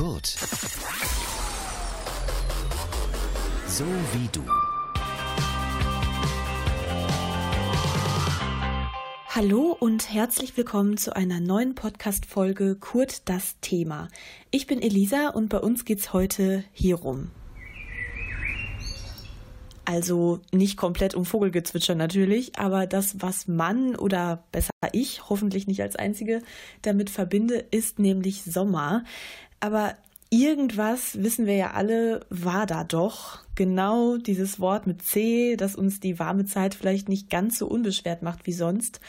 Kurt. So wie du. Hallo und herzlich willkommen zu einer neuen Podcast-Folge Kurt das Thema. Ich bin Elisa und bei uns geht's heute hierum. Also nicht komplett um Vogelgezwitscher natürlich, aber das, was man oder besser ich, hoffentlich nicht als Einzige, damit verbinde, ist nämlich Sommer. Aber irgendwas, wissen wir ja alle, war da doch. Genau dieses Wort mit C, das uns die warme Zeit vielleicht nicht ganz so unbeschwert macht wie sonst.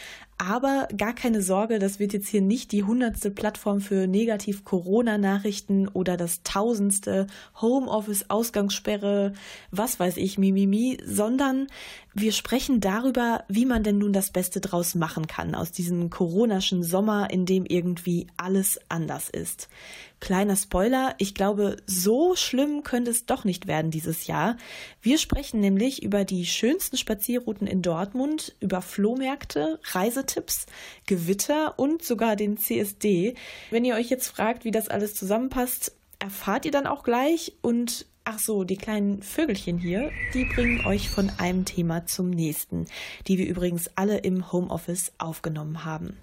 Aber gar keine Sorge, das wird jetzt hier nicht die hundertste Plattform für Negativ-Corona-Nachrichten oder das tausendste Homeoffice-Ausgangssperre, was weiß ich, Mimimi, sondern wir sprechen darüber, wie man denn nun das Beste draus machen kann aus diesem coronaschen Sommer, in dem irgendwie alles anders ist. Kleiner Spoiler, ich glaube, so schlimm könnte es doch nicht werden dieses Jahr. Wir sprechen nämlich über die schönsten Spazierrouten in Dortmund, über Flohmärkte, Reisetipps, Gewitter und sogar den CSD. Wenn ihr euch jetzt fragt, wie das alles zusammenpasst, erfahrt ihr dann auch gleich und Ach so, die kleinen Vögelchen hier, die bringen euch von einem Thema zum nächsten, die wir übrigens alle im Homeoffice aufgenommen haben.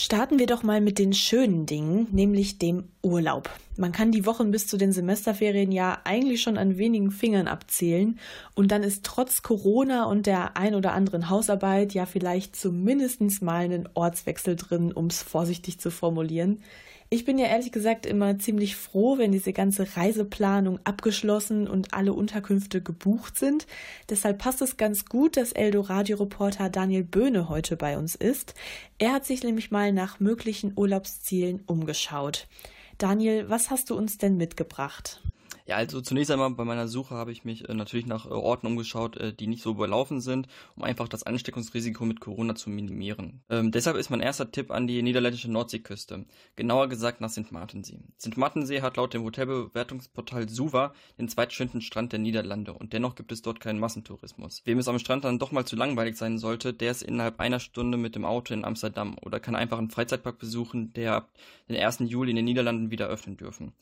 Starten wir doch mal mit den schönen Dingen, nämlich dem Urlaub. Man kann die Wochen bis zu den Semesterferien ja eigentlich schon an wenigen Fingern abzählen und dann ist trotz Corona und der ein oder anderen Hausarbeit ja vielleicht zumindest mal einen Ortswechsel drin, um es vorsichtig zu formulieren. Ich bin ja ehrlich gesagt immer ziemlich froh, wenn diese ganze Reiseplanung abgeschlossen und alle Unterkünfte gebucht sind. Deshalb passt es ganz gut, dass Eldo-Radio-Reporter Daniel Böhne heute bei uns ist. Er hat sich nämlich mal nach möglichen Urlaubszielen umgeschaut. Daniel, was hast du uns denn mitgebracht? Ja, also zunächst einmal bei meiner Suche habe ich mich äh, natürlich nach äh, Orten umgeschaut, äh, die nicht so überlaufen sind, um einfach das Ansteckungsrisiko mit Corona zu minimieren. Ähm, deshalb ist mein erster Tipp an die niederländische Nordseeküste, genauer gesagt nach St. Martensee. St. Martensee hat laut dem Hotelbewertungsportal Suva den zweitschönsten Strand der Niederlande und dennoch gibt es dort keinen Massentourismus. Wem es am Strand dann doch mal zu langweilig sein sollte, der ist innerhalb einer Stunde mit dem Auto in Amsterdam oder kann einfach einen Freizeitpark besuchen, der ab den 1. Juli in den Niederlanden wieder öffnen dürfen.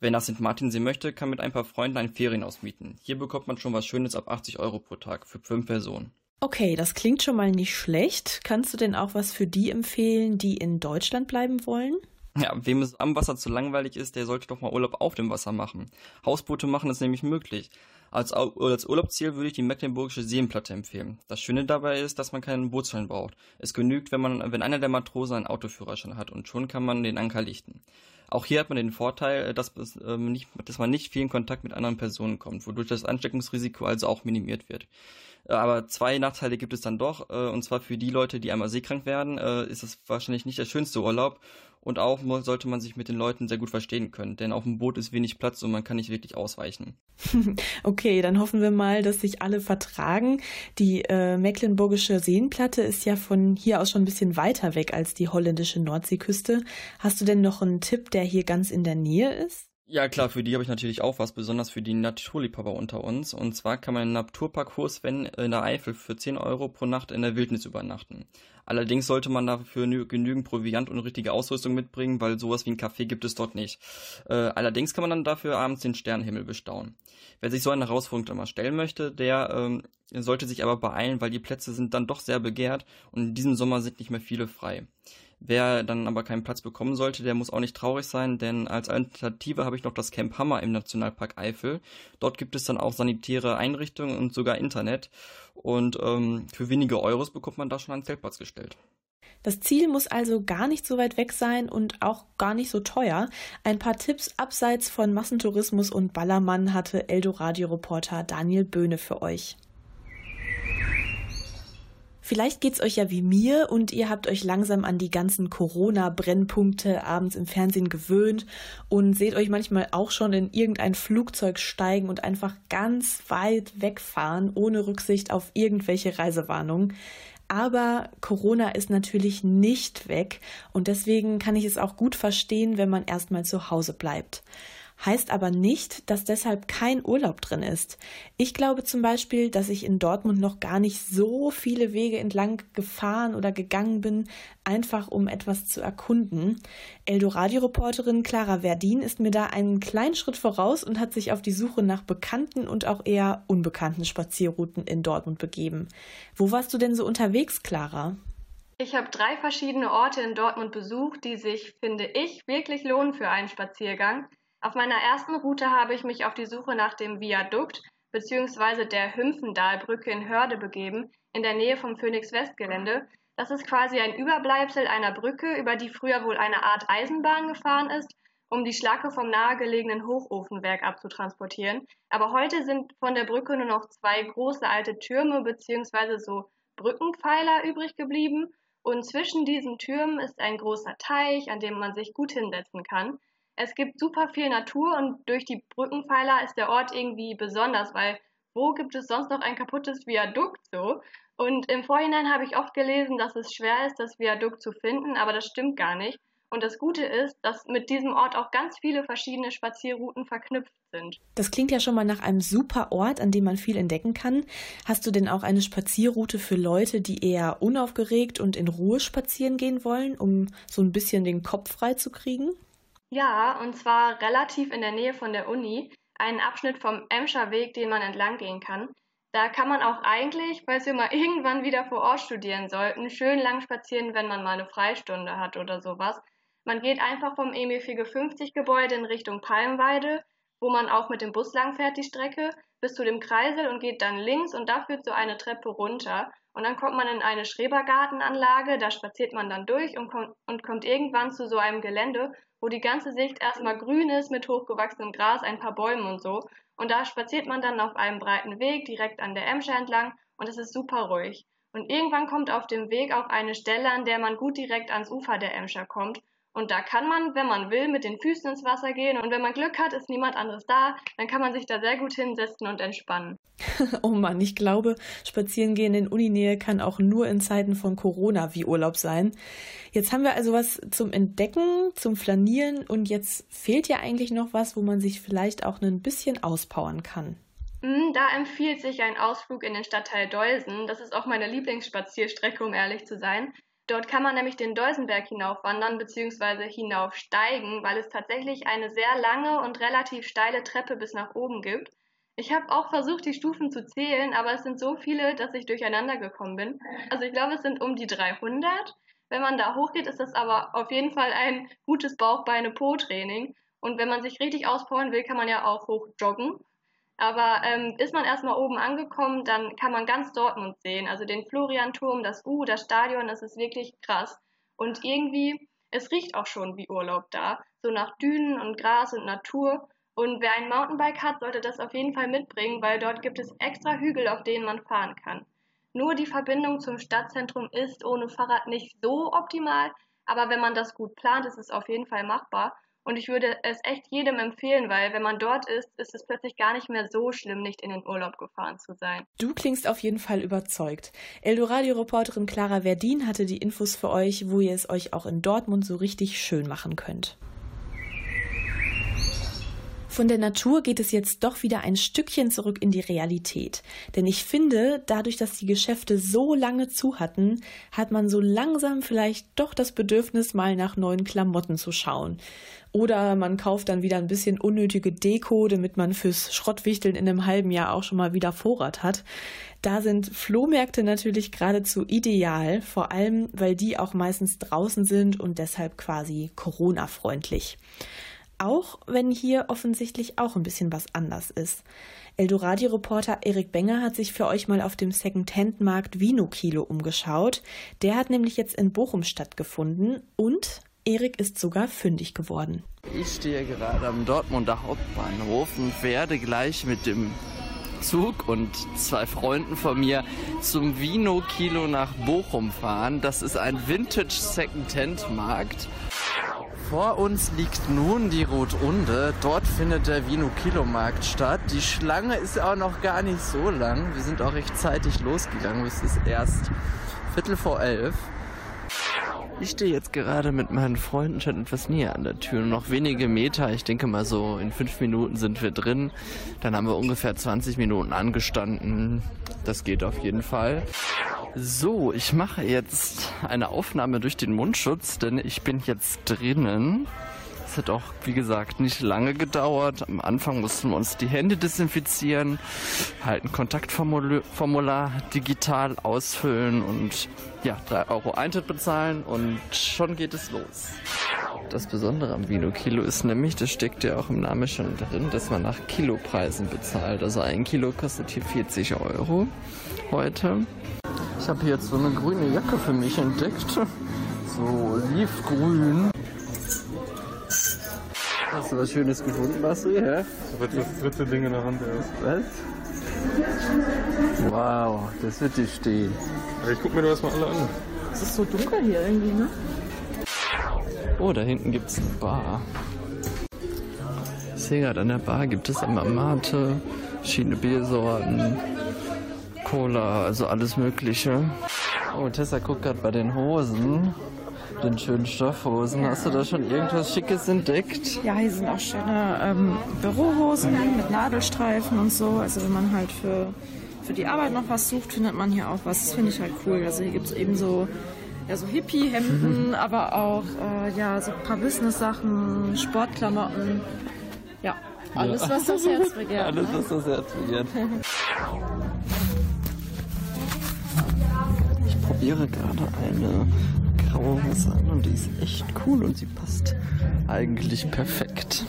Wer nach St. Martin sehen möchte, kann mit ein paar Freunden ein Ferienhaus mieten. Hier bekommt man schon was Schönes ab 80 Euro pro Tag für fünf Personen. Okay, das klingt schon mal nicht schlecht. Kannst du denn auch was für die empfehlen, die in Deutschland bleiben wollen? Ja, wem es am Wasser zu langweilig ist, der sollte doch mal Urlaub auf dem Wasser machen. Hausboote machen es nämlich möglich. Als, als Urlaubsziel würde ich die Mecklenburgische Seenplatte empfehlen. Das Schöne dabei ist, dass man keinen Bootsschein braucht. Es genügt, wenn man, wenn einer der Matrosen einen Autoführerschein hat und schon kann man den Anker lichten. Auch hier hat man den Vorteil, dass, ähm, nicht, dass man nicht viel in Kontakt mit anderen Personen kommt, wodurch das Ansteckungsrisiko also auch minimiert wird. Äh, aber zwei Nachteile gibt es dann doch, äh, und zwar für die Leute, die einmal seekrank werden, äh, ist das wahrscheinlich nicht der schönste Urlaub. Und auch sollte man sich mit den Leuten sehr gut verstehen können, denn auf dem Boot ist wenig Platz und man kann nicht wirklich ausweichen. Okay, dann hoffen wir mal, dass sich alle vertragen. Die äh, mecklenburgische Seenplatte ist ja von hier aus schon ein bisschen weiter weg als die holländische Nordseeküste. Hast du denn noch einen Tipp, der hier ganz in der Nähe ist? Ja, klar, für die habe ich natürlich auch was, besonders für die Naturliebhaber unter uns. Und zwar kann man im Naturpark Horsven in der Eifel für 10 Euro pro Nacht in der Wildnis übernachten. Allerdings sollte man dafür genügend Proviant und richtige Ausrüstung mitbringen, weil sowas wie ein Café gibt es dort nicht. Äh, allerdings kann man dann dafür abends den Sternenhimmel bestaunen. Wer sich so eine Herausforderung mal stellen möchte, der ähm, sollte sich aber beeilen, weil die Plätze sind dann doch sehr begehrt und in diesem Sommer sind nicht mehr viele frei. Wer dann aber keinen Platz bekommen sollte, der muss auch nicht traurig sein, denn als Alternative habe ich noch das Camp Hammer im Nationalpark Eifel. Dort gibt es dann auch sanitäre Einrichtungen und sogar Internet. Und ähm, für wenige Euros bekommt man da schon einen Zeltplatz gestellt. Das Ziel muss also gar nicht so weit weg sein und auch gar nicht so teuer. Ein paar Tipps abseits von Massentourismus und Ballermann hatte Eldoradio-Reporter Daniel Böhne für euch. Vielleicht geht's euch ja wie mir und ihr habt euch langsam an die ganzen Corona-Brennpunkte abends im Fernsehen gewöhnt und seht euch manchmal auch schon in irgendein Flugzeug steigen und einfach ganz weit wegfahren, ohne Rücksicht auf irgendwelche Reisewarnungen. Aber Corona ist natürlich nicht weg und deswegen kann ich es auch gut verstehen, wenn man erstmal zu Hause bleibt. Heißt aber nicht, dass deshalb kein Urlaub drin ist. Ich glaube zum Beispiel, dass ich in Dortmund noch gar nicht so viele Wege entlang gefahren oder gegangen bin, einfach um etwas zu erkunden. Eldoradio-Reporterin Clara Verdin ist mir da einen kleinen Schritt voraus und hat sich auf die Suche nach bekannten und auch eher unbekannten Spazierrouten in Dortmund begeben. Wo warst du denn so unterwegs, Clara? Ich habe drei verschiedene Orte in Dortmund besucht, die sich, finde ich, wirklich lohnen für einen Spaziergang. Auf meiner ersten Route habe ich mich auf die Suche nach dem Viadukt bzw. der Hümpfendalbrücke in Hörde begeben, in der Nähe vom Phoenix-West-Gelände. Das ist quasi ein Überbleibsel einer Brücke, über die früher wohl eine Art Eisenbahn gefahren ist, um die Schlacke vom nahegelegenen Hochofenwerk abzutransportieren. Aber heute sind von der Brücke nur noch zwei große alte Türme bzw. so Brückenpfeiler übrig geblieben. Und zwischen diesen Türmen ist ein großer Teich, an dem man sich gut hinsetzen kann es gibt super viel Natur und durch die Brückenpfeiler ist der Ort irgendwie besonders, weil wo gibt es sonst noch ein kaputtes Viadukt so? Und im Vorhinein habe ich oft gelesen, dass es schwer ist, das Viadukt zu finden, aber das stimmt gar nicht. Und das Gute ist, dass mit diesem Ort auch ganz viele verschiedene Spazierrouten verknüpft sind. Das klingt ja schon mal nach einem super Ort, an dem man viel entdecken kann. Hast du denn auch eine Spazierroute für Leute, die eher unaufgeregt und in Ruhe spazieren gehen wollen, um so ein bisschen den Kopf frei zu kriegen? Ja, und zwar relativ in der Nähe von der Uni, einen Abschnitt vom Emscher Weg, den man entlang gehen kann. Da kann man auch eigentlich, falls wir mal irgendwann wieder vor Ort studieren sollten, schön lang spazieren, wenn man mal eine Freistunde hat oder sowas. Man geht einfach vom Emil 50 Gebäude in Richtung Palmweide, wo man auch mit dem Bus langfährt die Strecke, bis zu dem Kreisel und geht dann links und da führt so eine Treppe runter. Und dann kommt man in eine Schrebergartenanlage, da spaziert man dann durch und kommt, und kommt irgendwann zu so einem Gelände, wo die ganze Sicht erstmal grün ist mit hochgewachsenem Gras, ein paar Bäumen und so. Und da spaziert man dann auf einem breiten Weg direkt an der Emscher entlang und es ist super ruhig. Und irgendwann kommt auf dem Weg auch eine Stelle, an der man gut direkt ans Ufer der Emscher kommt. Und da kann man, wenn man will, mit den Füßen ins Wasser gehen. Und wenn man Glück hat, ist niemand anderes da, dann kann man sich da sehr gut hinsetzen und entspannen. oh Mann, ich glaube, Spazierengehen in Uninähe kann auch nur in Zeiten von Corona wie Urlaub sein. Jetzt haben wir also was zum Entdecken, zum Flanieren und jetzt fehlt ja eigentlich noch was, wo man sich vielleicht auch ein bisschen auspowern kann. Mm, da empfiehlt sich ein Ausflug in den Stadtteil Deusen. Das ist auch meine Lieblingsspazierstrecke, um ehrlich zu sein. Dort kann man nämlich den Deusenberg hinaufwandern bzw. hinaufsteigen, weil es tatsächlich eine sehr lange und relativ steile Treppe bis nach oben gibt. Ich habe auch versucht, die Stufen zu zählen, aber es sind so viele, dass ich durcheinander gekommen bin. Also ich glaube, es sind um die 300. Wenn man da hochgeht, ist das aber auf jeden Fall ein gutes Bauch-Beine-Po-Training. Und wenn man sich richtig auspowern will, kann man ja auch hoch joggen. Aber ähm, ist man erstmal oben angekommen, dann kann man ganz Dortmund sehen. Also den Florianturm, das U, das Stadion, das ist wirklich krass. Und irgendwie, es riecht auch schon wie Urlaub da. So nach Dünen und Gras und Natur. Und wer ein Mountainbike hat, sollte das auf jeden Fall mitbringen, weil dort gibt es extra Hügel, auf denen man fahren kann. Nur die Verbindung zum Stadtzentrum ist ohne Fahrrad nicht so optimal, aber wenn man das gut plant, ist es auf jeden Fall machbar. Und ich würde es echt jedem empfehlen, weil wenn man dort ist, ist es plötzlich gar nicht mehr so schlimm, nicht in den Urlaub gefahren zu sein. Du klingst auf jeden Fall überzeugt. Eldoradio-Reporterin Clara Verdin hatte die Infos für euch, wo ihr es euch auch in Dortmund so richtig schön machen könnt. Von der Natur geht es jetzt doch wieder ein Stückchen zurück in die Realität. Denn ich finde, dadurch, dass die Geschäfte so lange zu hatten, hat man so langsam vielleicht doch das Bedürfnis, mal nach neuen Klamotten zu schauen. Oder man kauft dann wieder ein bisschen unnötige Deko, damit man fürs Schrottwichteln in einem halben Jahr auch schon mal wieder Vorrat hat. Da sind Flohmärkte natürlich geradezu ideal, vor allem weil die auch meistens draußen sind und deshalb quasi Corona-freundlich. Auch wenn hier offensichtlich auch ein bisschen was anders ist. Eldoradio-Reporter Erik Benger hat sich für euch mal auf dem Second-Hand-Markt Vino Kilo umgeschaut. Der hat nämlich jetzt in Bochum stattgefunden und Erik ist sogar fündig geworden. Ich stehe gerade am Dortmunder Hauptbahnhof und werde gleich mit dem Zug und zwei Freunden von mir zum Vino Kilo nach Bochum fahren. Das ist ein Vintage Second-Hand Markt. Vor uns liegt nun die Rotunde. Dort findet der Vino Kilo Markt statt. Die Schlange ist auch noch gar nicht so lang. Wir sind auch rechtzeitig losgegangen. Es ist erst Viertel vor elf. Ich stehe jetzt gerade mit meinen Freunden schon etwas näher an der Tür. Noch wenige Meter. Ich denke mal so in fünf Minuten sind wir drin. Dann haben wir ungefähr 20 Minuten angestanden. Das geht auf jeden Fall. So, ich mache jetzt eine Aufnahme durch den Mundschutz, denn ich bin jetzt drinnen. Es hat auch, wie gesagt, nicht lange gedauert. Am Anfang mussten wir uns die Hände desinfizieren, halt ein Kontaktformular digital ausfüllen und ja, 3 Euro Eintritt bezahlen und schon geht es los. Das Besondere am Vino Kilo ist nämlich, das steckt ja auch im Namen schon drin, dass man nach Kilopreisen bezahlt. Also ein Kilo kostet hier 40 Euro heute. Ich habe hier jetzt so eine grüne Jacke für mich entdeckt. So olivgrün. Hast du was Schönes gefunden, Basti? Ja? Das wird das dritte Ding in der Hand erst. Was? Wow, das wird dir stehen. Aber ich guck mir das mal alle an. Es ist so dunkel hier irgendwie, ne? Oh, da hinten gibt es eine Bar. Ich sehe gerade, an der Bar gibt es immer Mate, verschiedene Biersorten, Cola, also alles Mögliche. Oh, Tessa guckt gerade bei den Hosen den schönen Stoffhosen. Hast du da schon irgendwas Schickes entdeckt? Ja, hier sind auch schöne ähm, Bürohosen mit Nadelstreifen und so. Also wenn man halt für, für die Arbeit noch was sucht, findet man hier auch was. Das finde ich halt cool. Also hier gibt es eben so, ja, so Hippie-Hemden, aber auch äh, ja, so ein paar Business-Sachen, Sportklamotten. Ja, alles, was das Herz begehrt. Alles, ne? was das Herz begehrt. Ich probiere gerade eine Hose an und die ist echt cool und sie passt eigentlich perfekt.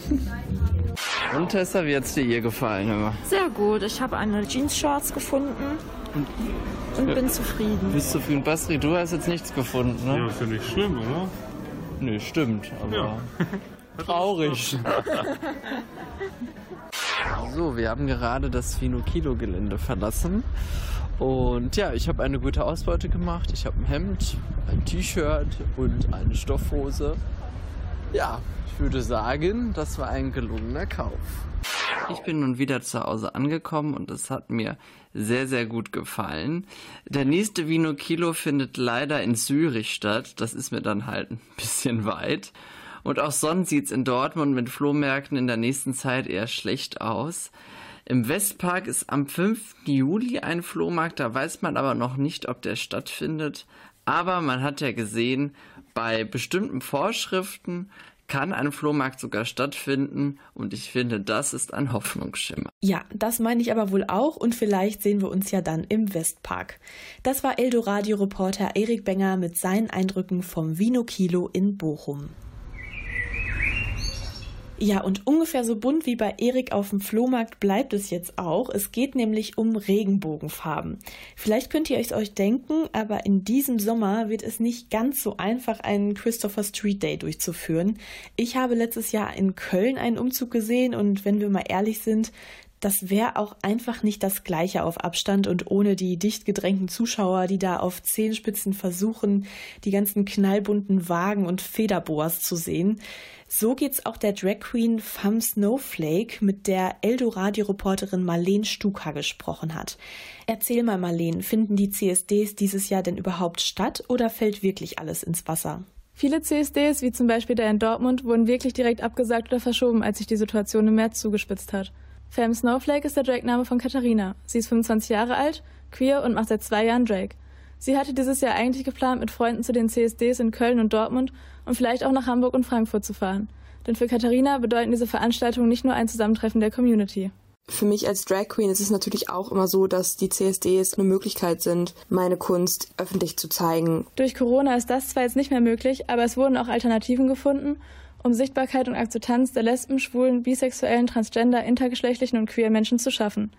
Und Tessa, wie hat es dir hier gefallen? Immer? Sehr gut. Ich habe eine Jeans-Shorts gefunden und bin zufrieden. Bist du zufrieden? Bastri, du hast jetzt nichts gefunden, ne? Ja, ist ja nicht schlimm, oder? Nö, stimmt, aber Ja. traurig. so, wir haben gerade das Finokilo-Gelände verlassen. Und ja, ich habe eine gute Ausbeute gemacht. Ich habe ein Hemd, ein T-Shirt und eine Stoffhose. Ja, ich würde sagen, das war ein gelungener Kauf. Ich bin nun wieder zu Hause angekommen und es hat mir sehr, sehr gut gefallen. Der nächste Vino Kilo findet leider in Zürich statt. Das ist mir dann halt ein bisschen weit. Und auch sonst sieht's in Dortmund mit Flohmärkten in der nächsten Zeit eher schlecht aus. Im Westpark ist am 5. Juli ein Flohmarkt, da weiß man aber noch nicht, ob der stattfindet. Aber man hat ja gesehen, bei bestimmten Vorschriften kann ein Flohmarkt sogar stattfinden und ich finde, das ist ein Hoffnungsschimmer. Ja, das meine ich aber wohl auch und vielleicht sehen wir uns ja dann im Westpark. Das war Eldoradio-Reporter Erik Benger mit seinen Eindrücken vom Vino Kilo in Bochum. Ja, und ungefähr so bunt wie bei Erik auf dem Flohmarkt bleibt es jetzt auch. Es geht nämlich um Regenbogenfarben. Vielleicht könnt ihr es euch denken, aber in diesem Sommer wird es nicht ganz so einfach, einen Christopher Street Day durchzuführen. Ich habe letztes Jahr in Köln einen Umzug gesehen und wenn wir mal ehrlich sind, das wäre auch einfach nicht das gleiche auf Abstand und ohne die dicht gedrängten Zuschauer, die da auf Zehenspitzen versuchen, die ganzen knallbunten Wagen und Federboas zu sehen. So geht's auch der Drag Queen Femme Snowflake, mit der Eldo-Radio-Reporterin Marlene Stuka gesprochen hat. Erzähl mal, Marlene, finden die CSDs dieses Jahr denn überhaupt statt oder fällt wirklich alles ins Wasser? Viele CSDs, wie zum Beispiel der in Dortmund, wurden wirklich direkt abgesagt oder verschoben, als sich die Situation im März zugespitzt hat. Femme Snowflake ist der Dragname von Katharina. Sie ist 25 Jahre alt, queer und macht seit zwei Jahren Drag. Sie hatte dieses Jahr eigentlich geplant, mit Freunden zu den CSDs in Köln und Dortmund und vielleicht auch nach Hamburg und Frankfurt zu fahren. Denn für Katharina bedeuten diese Veranstaltungen nicht nur ein Zusammentreffen der Community. Für mich als Drag Queen ist es natürlich auch immer so, dass die CSDs eine Möglichkeit sind, meine Kunst öffentlich zu zeigen. Durch Corona ist das zwar jetzt nicht mehr möglich, aber es wurden auch Alternativen gefunden, um Sichtbarkeit und Akzeptanz der Lesben, Schwulen, Bisexuellen, Transgender, intergeschlechtlichen und queer Menschen zu schaffen.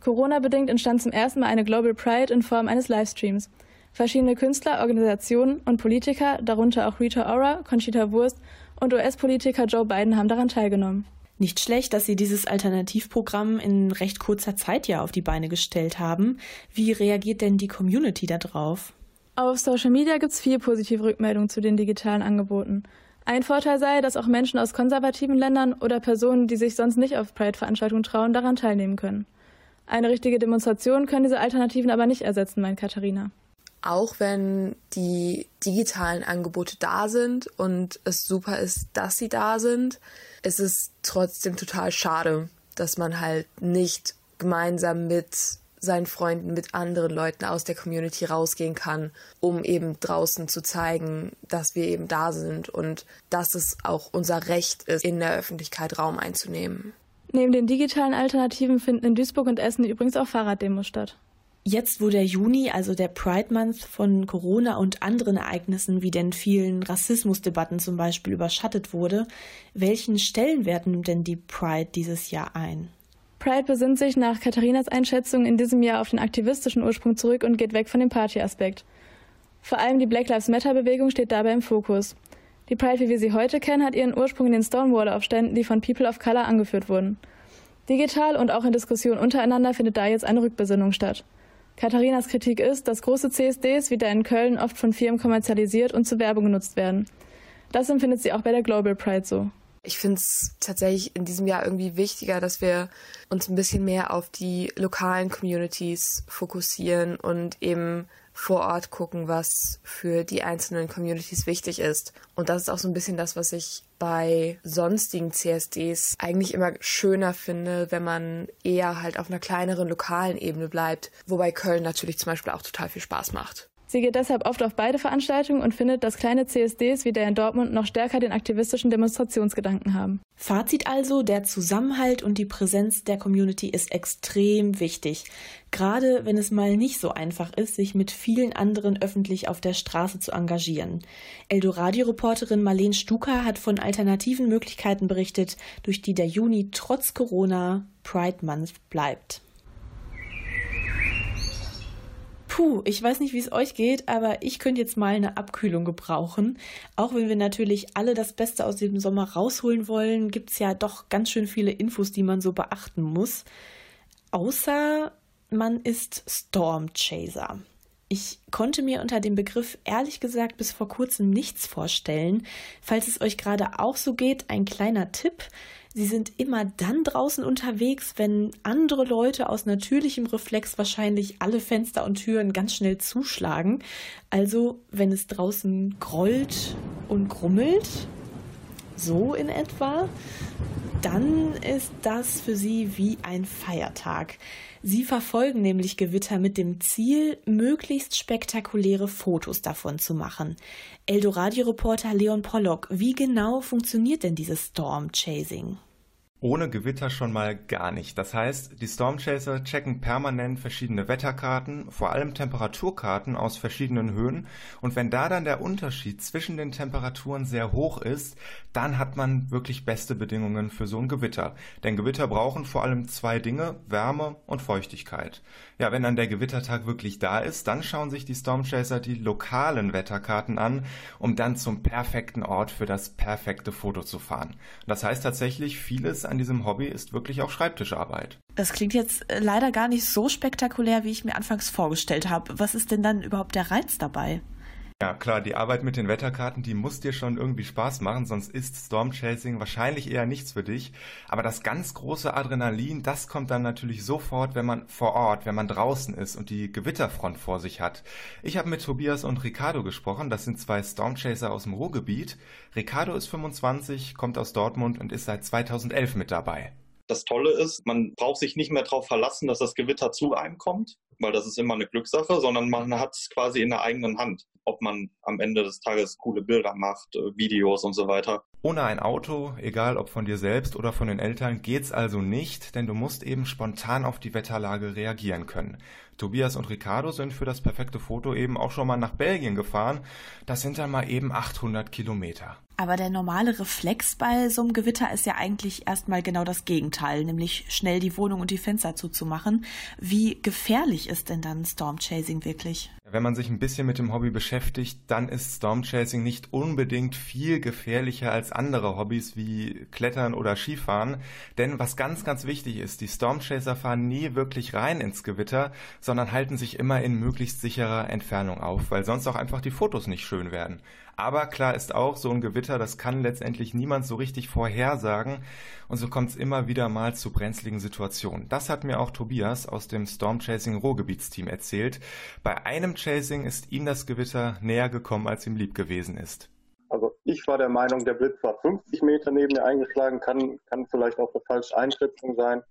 Corona-bedingt entstand zum ersten Mal eine Global Pride in Form eines Livestreams. Verschiedene Künstler, Organisationen und Politiker, darunter auch Rita Ora, Conchita Wurst und US-Politiker Joe Biden haben daran teilgenommen. Nicht schlecht, dass Sie dieses Alternativprogramm in recht kurzer Zeit ja auf die Beine gestellt haben. Wie reagiert denn die Community darauf? Auf Social Media gibt es vier positive Rückmeldungen zu den digitalen Angeboten. Ein Vorteil sei, dass auch Menschen aus konservativen Ländern oder Personen, die sich sonst nicht auf Pride-Veranstaltungen trauen, daran teilnehmen können. Eine richtige Demonstration können diese Alternativen aber nicht ersetzen, meint Katharina. Auch wenn die digitalen Angebote da sind und es super ist, dass sie da sind, ist es trotzdem total schade, dass man halt nicht gemeinsam mit seinen Freunden, mit anderen Leuten aus der Community rausgehen kann, um eben draußen zu zeigen, dass wir eben da sind und dass es auch unser Recht ist, in der Öffentlichkeit Raum einzunehmen. Neben den digitalen Alternativen finden in Duisburg und Essen übrigens auch Fahrraddemos statt. Jetzt, wo der Juni, also der Pride Month von Corona und anderen Ereignissen wie den vielen Rassismusdebatten zum Beispiel überschattet wurde, welchen Stellenwert nimmt denn die Pride dieses Jahr ein? Pride besinnt sich nach Katharinas Einschätzung in diesem Jahr auf den aktivistischen Ursprung zurück und geht weg von dem Partyaspekt. Vor allem die Black Lives Matter-Bewegung steht dabei im Fokus. Die Pride, wie wir sie heute kennen, hat ihren Ursprung in den Stonewall-Aufständen, die von People of Color angeführt wurden. Digital und auch in Diskussionen untereinander findet da jetzt eine Rückbesinnung statt. Katharinas Kritik ist, dass große CSDs wie der in Köln oft von Firmen kommerzialisiert und zur Werbung genutzt werden. Das empfindet sie auch bei der Global Pride so. Ich finde es tatsächlich in diesem Jahr irgendwie wichtiger, dass wir uns ein bisschen mehr auf die lokalen Communities fokussieren und eben vor Ort gucken, was für die einzelnen Communities wichtig ist. Und das ist auch so ein bisschen das, was ich bei sonstigen CSDs eigentlich immer schöner finde, wenn man eher halt auf einer kleineren lokalen Ebene bleibt, wobei Köln natürlich zum Beispiel auch total viel Spaß macht. Sie geht deshalb oft auf beide Veranstaltungen und findet, dass kleine CSDs wie der in Dortmund noch stärker den aktivistischen Demonstrationsgedanken haben. Fazit also, der Zusammenhalt und die Präsenz der Community ist extrem wichtig. Gerade wenn es mal nicht so einfach ist, sich mit vielen anderen öffentlich auf der Straße zu engagieren. Eldoradio-Reporterin Marlene Stuka hat von alternativen Möglichkeiten berichtet, durch die der Juni trotz Corona Pride Month bleibt. Puh, ich weiß nicht, wie es euch geht, aber ich könnte jetzt mal eine Abkühlung gebrauchen. Auch wenn wir natürlich alle das Beste aus dem Sommer rausholen wollen, gibt es ja doch ganz schön viele Infos, die man so beachten muss. Außer man ist Storm Chaser. Ich konnte mir unter dem Begriff ehrlich gesagt bis vor kurzem nichts vorstellen. Falls es euch gerade auch so geht, ein kleiner Tipp. Sie sind immer dann draußen unterwegs, wenn andere Leute aus natürlichem Reflex wahrscheinlich alle Fenster und Türen ganz schnell zuschlagen. Also wenn es draußen grollt und grummelt, so in etwa, dann ist das für sie wie ein Feiertag. Sie verfolgen nämlich Gewitter mit dem Ziel, möglichst spektakuläre Fotos davon zu machen. Eldoradio-Reporter Leon Pollock, wie genau funktioniert denn dieses Storm Chasing? Ohne Gewitter schon mal gar nicht. Das heißt, die Stormchaser checken permanent verschiedene Wetterkarten, vor allem Temperaturkarten aus verschiedenen Höhen. Und wenn da dann der Unterschied zwischen den Temperaturen sehr hoch ist, dann hat man wirklich beste Bedingungen für so ein Gewitter. Denn Gewitter brauchen vor allem zwei Dinge, Wärme und Feuchtigkeit. Ja, wenn dann der Gewittertag wirklich da ist, dann schauen sich die Stormchaser die lokalen Wetterkarten an, um dann zum perfekten Ort für das perfekte Foto zu fahren. Das heißt tatsächlich, vieles an diesem Hobby ist wirklich auch Schreibtischarbeit. Das klingt jetzt äh, leider gar nicht so spektakulär, wie ich mir anfangs vorgestellt habe. Was ist denn dann überhaupt der Reiz dabei? Ja, klar, die Arbeit mit den Wetterkarten, die muss dir schon irgendwie Spaß machen, sonst ist Storm Chasing wahrscheinlich eher nichts für dich. Aber das ganz große Adrenalin, das kommt dann natürlich sofort, wenn man vor Ort, wenn man draußen ist und die Gewitterfront vor sich hat. Ich habe mit Tobias und Ricardo gesprochen, das sind zwei Stormchaser aus dem Ruhrgebiet. Ricardo ist 25, kommt aus Dortmund und ist seit 2011 mit dabei. Das Tolle ist, man braucht sich nicht mehr darauf verlassen, dass das Gewitter zu einem kommt, weil das ist immer eine Glückssache, sondern man hat es quasi in der eigenen Hand ob man am Ende des Tages coole Bilder macht, äh, Videos und so weiter. Ohne ein Auto, egal ob von dir selbst oder von den Eltern, geht's also nicht, denn du musst eben spontan auf die Wetterlage reagieren können. Tobias und Ricardo sind für das perfekte Foto eben auch schon mal nach Belgien gefahren. Das sind dann mal eben 800 Kilometer. Aber der normale Reflex bei so einem Gewitter ist ja eigentlich erstmal genau das Gegenteil, nämlich schnell die Wohnung und die Fenster zuzumachen. Wie gefährlich ist denn dann Stormchasing wirklich? Wenn man sich ein bisschen mit dem Hobby beschäftigt, dann ist Stormchasing nicht unbedingt viel gefährlicher als andere Hobbys wie Klettern oder Skifahren. Denn was ganz, ganz wichtig ist, die Stormchaser fahren nie wirklich rein ins Gewitter, sondern halten sich immer in möglichst sicherer Entfernung auf, weil sonst auch einfach die Fotos nicht schön werden. Aber klar ist auch, so ein Gewitter, das kann letztendlich niemand so richtig vorhersagen und so kommt es immer wieder mal zu brenzligen Situationen. Das hat mir auch Tobias aus dem Storm Chasing Ruhrgebietsteam erzählt. Bei einem Chasing ist ihm das Gewitter näher gekommen, als ihm lieb gewesen ist. Also ich war der Meinung, der Blitz war 50 Meter neben mir eingeschlagen, kann, kann vielleicht auch eine falsche Einschätzung sein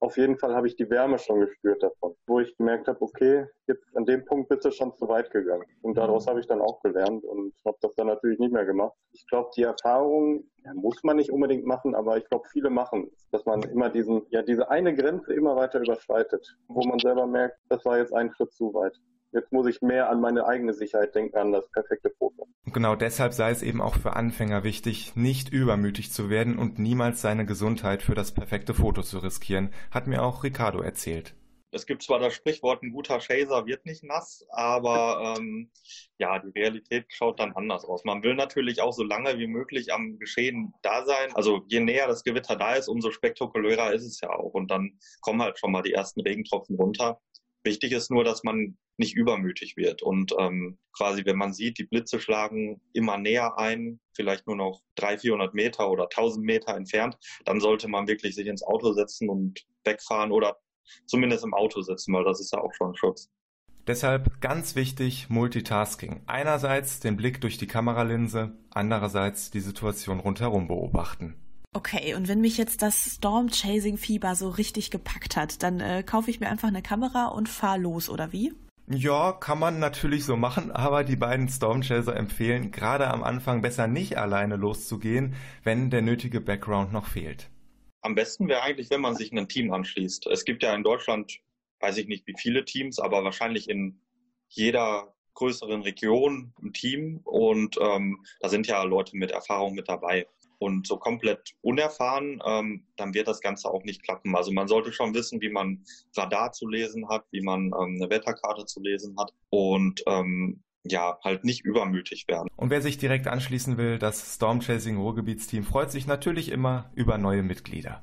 auf jeden Fall habe ich die Wärme schon gespürt davon, wo ich gemerkt habe, okay, jetzt an dem Punkt bist du schon zu weit gegangen. Und daraus habe ich dann auch gelernt und habe das dann natürlich nicht mehr gemacht. Ich glaube, die Erfahrung ja, muss man nicht unbedingt machen, aber ich glaube, viele machen, dass man immer diesen, ja, diese eine Grenze immer weiter überschreitet, wo man selber merkt, das war jetzt ein Schritt zu weit. Jetzt muss ich mehr an meine eigene Sicherheit denken, an das perfekte Foto. Und genau deshalb sei es eben auch für Anfänger wichtig, nicht übermütig zu werden und niemals seine Gesundheit für das perfekte Foto zu riskieren, hat mir auch Ricardo erzählt. Es gibt zwar das Sprichwort, ein guter Chaser wird nicht nass, aber ähm, ja, die Realität schaut dann anders aus. Man will natürlich auch so lange wie möglich am Geschehen da sein. Also je näher das Gewitter da ist, umso spektakulärer ist es ja auch. Und dann kommen halt schon mal die ersten Regentropfen runter. Wichtig ist nur, dass man nicht übermütig wird. Und ähm, quasi, wenn man sieht, die Blitze schlagen immer näher ein, vielleicht nur noch 300, 400 Meter oder 1000 Meter entfernt, dann sollte man wirklich sich ins Auto setzen und wegfahren oder zumindest im Auto sitzen, weil das ist ja auch schon Schutz. Deshalb ganz wichtig Multitasking. Einerseits den Blick durch die Kameralinse, andererseits die Situation rundherum beobachten. Okay, und wenn mich jetzt das Storm Chasing Fieber so richtig gepackt hat, dann äh, kaufe ich mir einfach eine Kamera und fahr los, oder wie? Ja, kann man natürlich so machen, aber die beiden Stormchaser empfehlen, gerade am Anfang besser nicht alleine loszugehen, wenn der nötige Background noch fehlt. Am besten wäre eigentlich, wenn man sich ein Team anschließt. Es gibt ja in Deutschland, weiß ich nicht wie viele Teams, aber wahrscheinlich in jeder größeren Region ein Team und ähm, da sind ja Leute mit Erfahrung mit dabei und so komplett unerfahren, ähm, dann wird das Ganze auch nicht klappen. Also man sollte schon wissen, wie man Radar zu lesen hat, wie man ähm, eine Wetterkarte zu lesen hat und ähm, ja, halt nicht übermütig werden. Und wer sich direkt anschließen will, das Storm Chasing Ruhrgebietsteam freut sich natürlich immer über neue Mitglieder.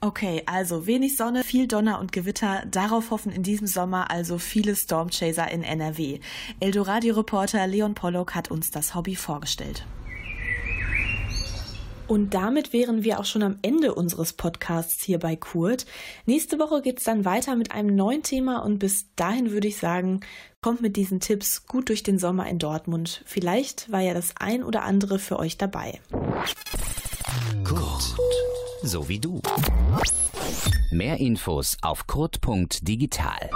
Okay, also wenig Sonne, viel Donner und Gewitter. Darauf hoffen in diesem Sommer also viele Stormchaser in NRW. Eldoradio-Reporter Leon Pollock hat uns das Hobby vorgestellt. Und damit wären wir auch schon am Ende unseres Podcasts hier bei Kurt. Nächste Woche geht es dann weiter mit einem neuen Thema und bis dahin würde ich sagen, kommt mit diesen Tipps gut durch den Sommer in Dortmund. Vielleicht war ja das ein oder andere für euch dabei. Kurt, so wie du. Mehr Infos auf kurt.digital.